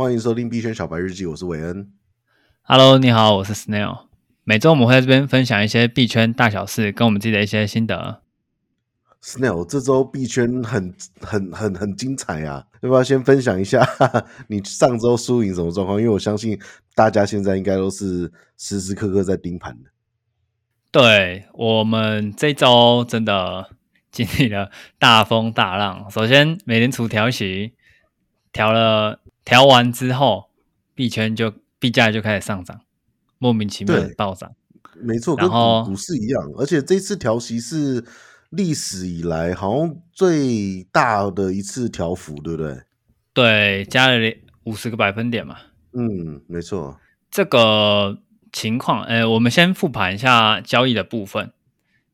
欢迎收听币圈小白日记，我是韦恩。Hello，你好，我是 Snail。每周我们会在这边分享一些币圈大小事，跟我们自己的一些心得。Snail，这周币圈很很很很精彩啊！要不要先分享一下 你上周输赢什么状况？因为我相信大家现在应该都是时时刻刻在盯盘的。对，我们这周真的经历了大风大浪。首先，美联储调息，调了调完之后，币圈就币价就开始上涨，莫名其妙的暴涨。没错，跟股市一样，而且这次调息是。历史以来好像最大的一次调幅，对不对？对，加了五十个百分点嘛。嗯，没错。这个情况，呃，我们先复盘一下交易的部分。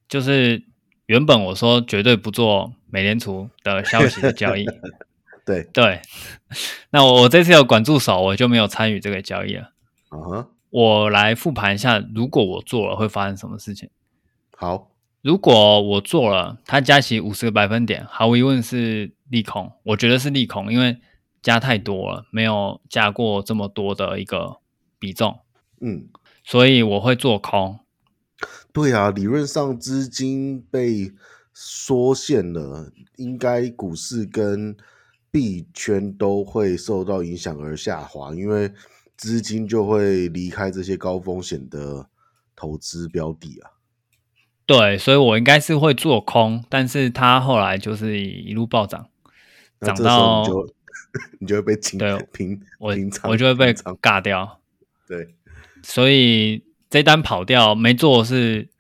就是原本我说绝对不做美联储的消息的交易。对对。那我我这次有管住手，我就没有参与这个交易了。啊哈。我来复盘一下，如果我做了，会发生什么事情？好。如果我做了，它加息五十个百分点，毫无疑问是利空。我觉得是利空，因为加太多了，没有加过这么多的一个比重。嗯，所以我会做空。对啊，理论上资金被缩限了，应该股市跟币圈都会受到影响而下滑，因为资金就会离开这些高风险的投资标的啊。对，所以我应该是会做空，但是它后来就是一路暴涨，涨到你就，你就会被清对平我平我就会被尬掉。对，所以这单跑掉没做是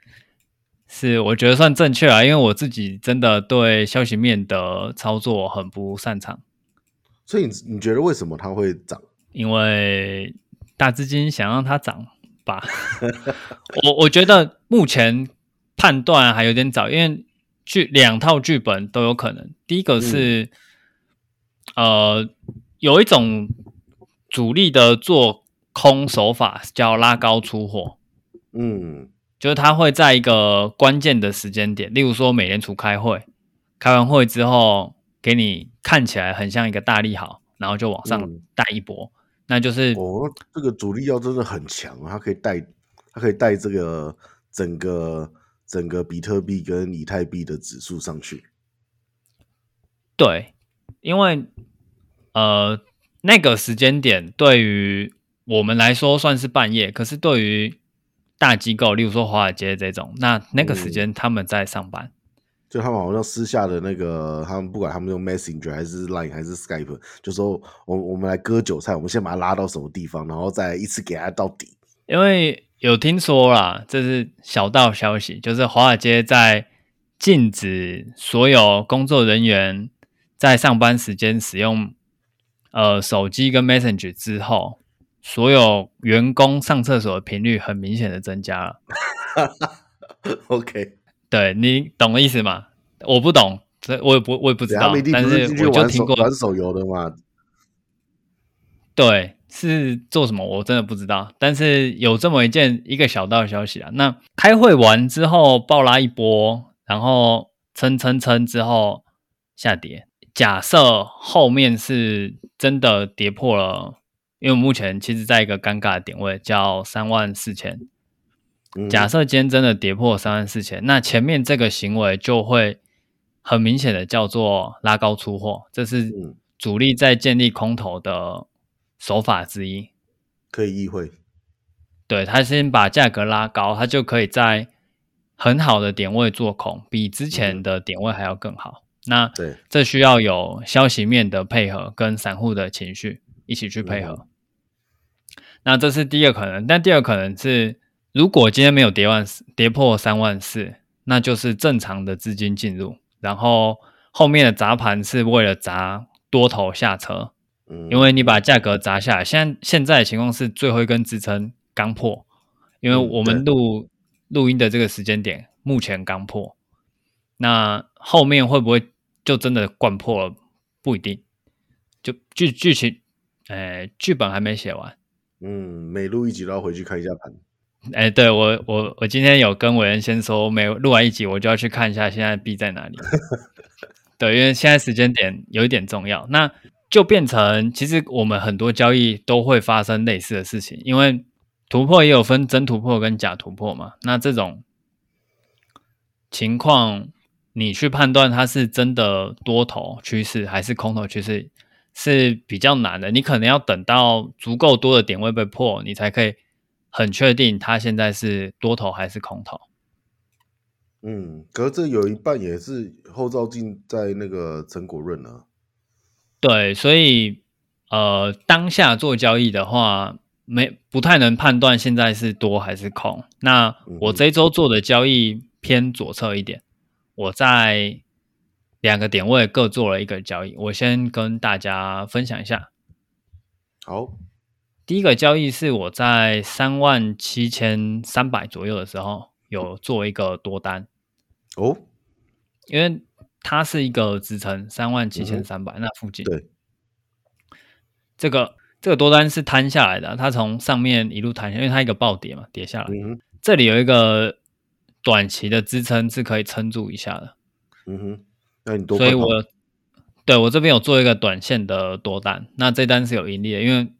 是我觉得算正确啊，因为我自己真的对消息面的操作很不擅长。所以你你觉得为什么它会涨？因为大资金想让它涨吧。我我觉得目前。判断还有点早，因为剧两套剧本都有可能。第一个是，嗯、呃，有一种主力的做空手法叫拉高出货，嗯，就是他会在一个关键的时间点，例如说美联储开会，开完会之后给你看起来很像一个大利好，然后就往上带一波，嗯、那就是哦，这个主力要真的很强，它可以带，它可以带这个整个。整个比特币跟以太币的指数上去，对，因为呃那个时间点对于我们来说算是半夜，可是对于大机构，例如说华尔街这种，那那个时间他们在上班，嗯，就他们好像私下的那个，他们不管他们用 Messenger 还是 Line 还是 Skype，就说我我们来割韭菜，我们先把它拉到什么地方，然后再一次给它到底，因为。有听说啦，这是小道消息，就是华尔街在禁止所有工作人员在上班时间使用呃手机跟 Messenger 之后，所有员工上厕所的频率很明显的增加了。OK，对，你懂的意思吗？我不懂，这我也不我也不知道，但是我就听过玩手游的嘛。对。是做什么？我真的不知道。但是有这么一件一个小道消息啊。那开会完之后暴拉一波，然后撑撑撑之后下跌。假设后面是真的跌破了，因为目前其实在一个尴尬的点位，叫三万四千。假设今天真的跌破三万四千，那前面这个行为就会很明显的叫做拉高出货，这是主力在建立空头的。手法之一，可以意会。对，他先把价格拉高，他就可以在很好的点位做空，比之前的点位还要更好。嗯、那对，这需要有消息面的配合，跟散户的情绪一起去配合。嗯、那这是第一个可能，但第二个可能是，如果今天没有跌万跌破三万四，那就是正常的资金进入，然后后面的砸盘是为了砸多头下车。因为你把价格砸下来，现在现在的情况是最后一根支撑刚破，因为我们录录音的这个时间点目前刚破，那后面会不会就真的灌破了？不一定，就剧剧情，哎，剧本还没写完。嗯，每录一集都要回去看一下盘。哎，对我我我今天有跟伟恩先说，每录完一集我就要去看一下现在币在哪里。对，因为现在时间点有一点重要。那就变成其实我们很多交易都会发生类似的事情，因为突破也有分真突破跟假突破嘛。那这种情况，你去判断它是真的多头趋势还是空头趋势是比较难的。你可能要等到足够多的点位被破，你才可以很确定它现在是多头还是空头。嗯，可是这有一半也是后照镜在那个成果论呢。对，所以呃，当下做交易的话，没不太能判断现在是多还是空。那我这周做的交易偏左侧一点，我在两个点位各做了一个交易，我先跟大家分享一下。好，第一个交易是我在三万七千三百左右的时候。有做一个多单哦，因为它是一个支撑三万七千三百那附近。对，这个这个多单是摊下来的，它从上面一路摊下，因为它一个暴跌嘛，跌下来。嗯，这里有一个短期的支撑是可以撑住一下的。嗯哼，那你多，所以我对我这边有做一个短线的多单，那这单是有盈利的，因为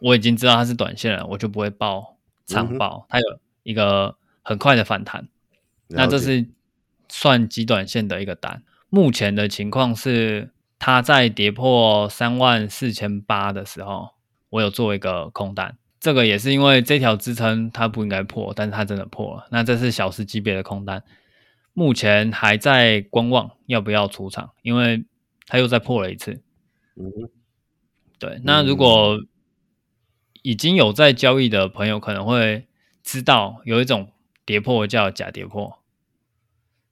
我已经知道它是短线了，我就不会报长报，它有一个。很快的反弹，那这是算极短线的一个单。目前的情况是，它在跌破三万四千八的时候，我有做一个空单。这个也是因为这条支撑它不应该破，但是它真的破了。那这是小时级别的空单，目前还在观望要不要出场，因为它又再破了一次。嗯，对。那如果已经有在交易的朋友，可能会知道有一种。跌破叫假跌破，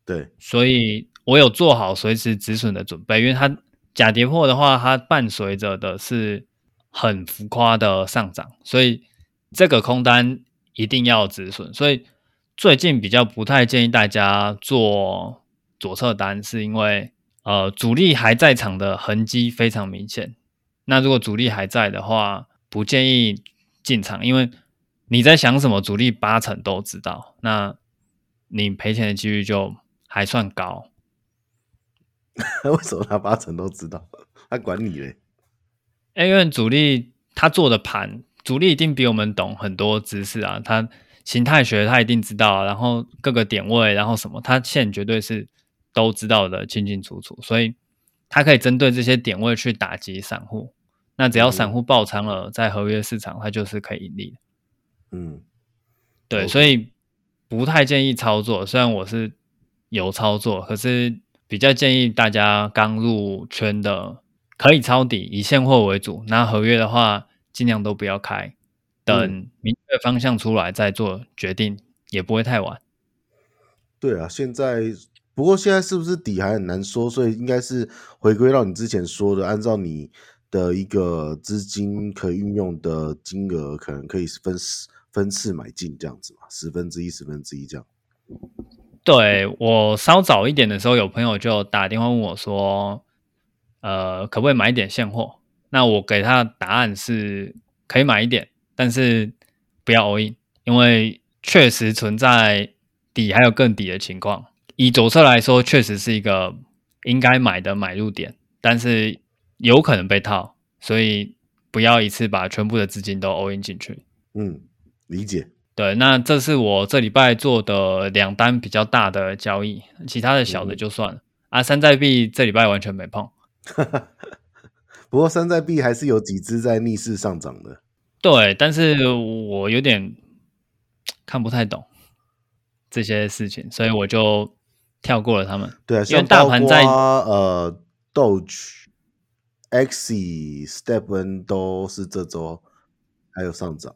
对，所以我有做好随时止损的准备，因为它假跌破的话，它伴随着的是很浮夸的上涨，所以这个空单一定要止损。所以最近比较不太建议大家做左侧单，是因为呃主力还在场的痕迹非常明显。那如果主力还在的话，不建议进场，因为。你在想什么？主力八成都知道，那你赔钱的几率就还算高。为什么他八成都知道？他管你嘞？因为主力他做的盘，主力一定比我们懂很多知识啊。他形态学他一定知道，然后各个点位，然后什么，他线绝对是都知道的清清楚楚。所以他可以针对这些点位去打击散户。那只要散户爆仓了，在合约市场，它就是可以盈利的。嗯，对.所以不太建议操作。虽然我是有操作，可是比较建议大家刚入圈的可以抄底，以现货为主。那合约的话，尽量都不要开，等明确方向出来再做决定，嗯、也不会太晚。对啊，现在不过现在是不是底还很难说，所以应该是回归到你之前说的，按照你的一个资金可以运用的金额，可能可以分。分次买进这样子嘛，十分之一、十分之一这样。对，我稍早一点的时候，有朋友就打电话问我说：“呃，可不可以买一点现货？”那我给他的答案是可以买一点，但是不要 all in，因为确实存在底还有更底的情况。以左侧来说，确实是一个应该买的买入点，但是有可能被套，所以不要一次把全部的资金都 all in 进去。嗯。理解，对，那这是我这礼拜做的两单比较大的交易，其他的小的就算了、嗯、啊。山寨币这礼拜完全没碰，不过山寨币还是有几只在逆势上涨的。对，但是我有点看不太懂这些事情，所以我就跳过了他们。对啊，因为大盘在呃 Axie、Stepn 都是这周还有上涨。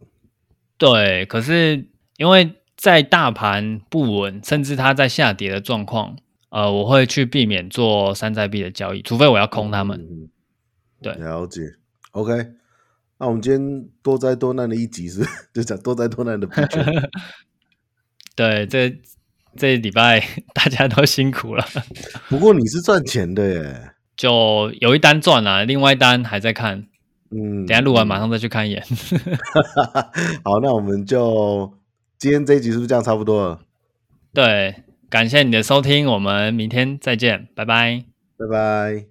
对，可是因为在大盘不稳，甚至它在下跌的状况，呃，我会去避免做山寨币的交易，除非我要空他们。嗯、对，了解。OK，那我们今天多灾多难的一集是，就讲多灾多难的币圈。对，这这礼拜大家都辛苦了。不过你是赚钱的耶，就有一单赚了，另外一单还在看。嗯，等下录完马上再去看一眼。好，那我们就今天这一集是不是这样差不多了？对，感谢你的收听，我们明天再见，拜拜，拜拜。